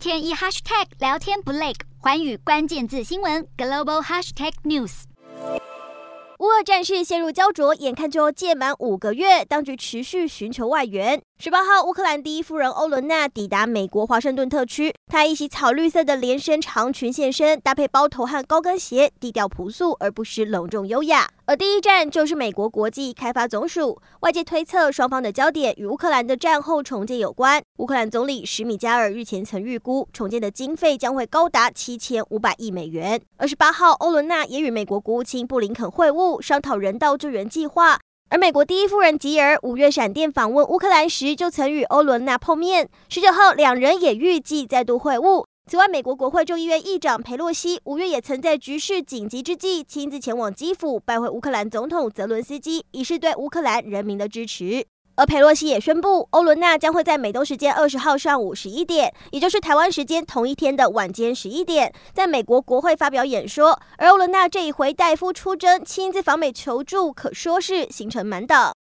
天一 hashtag 聊天不累，环宇关键字新闻 global hashtag news。乌俄战事陷入焦灼，眼看就要届满五个月，当局持续寻求外援。十八号，乌克兰第一夫人欧伦娜抵达美国华盛顿特区，她一袭草绿色的连身长裙现身，搭配包头和高跟鞋，低调朴素而不失隆重优雅。而第一站就是美国国际开发总署，外界推测双方的焦点与乌克兰的战后重建有关。乌克兰总理史米加尔日前曾预估，重建的经费将会高达七千五百亿美元。二十八号，欧伦娜也与美国国务卿布林肯会晤，商讨人道救援计划。而美国第一夫人吉尔五月闪电访问乌克兰时，就曾与欧伦娜碰面。十九号，两人也预计再度会晤。此外，美国国会众议院议长佩洛西五月也曾在局势紧急之际亲自前往基辅拜会乌克兰总统泽伦斯基，以示对乌克兰人民的支持。而佩洛西也宣布，欧伦娜将会在美东时间二十号上午十一点，也就是台湾时间同一天的晚间十一点，在美国国会发表演说。而欧伦娜这一回代夫出征，亲自访美求助，可说是行程满档。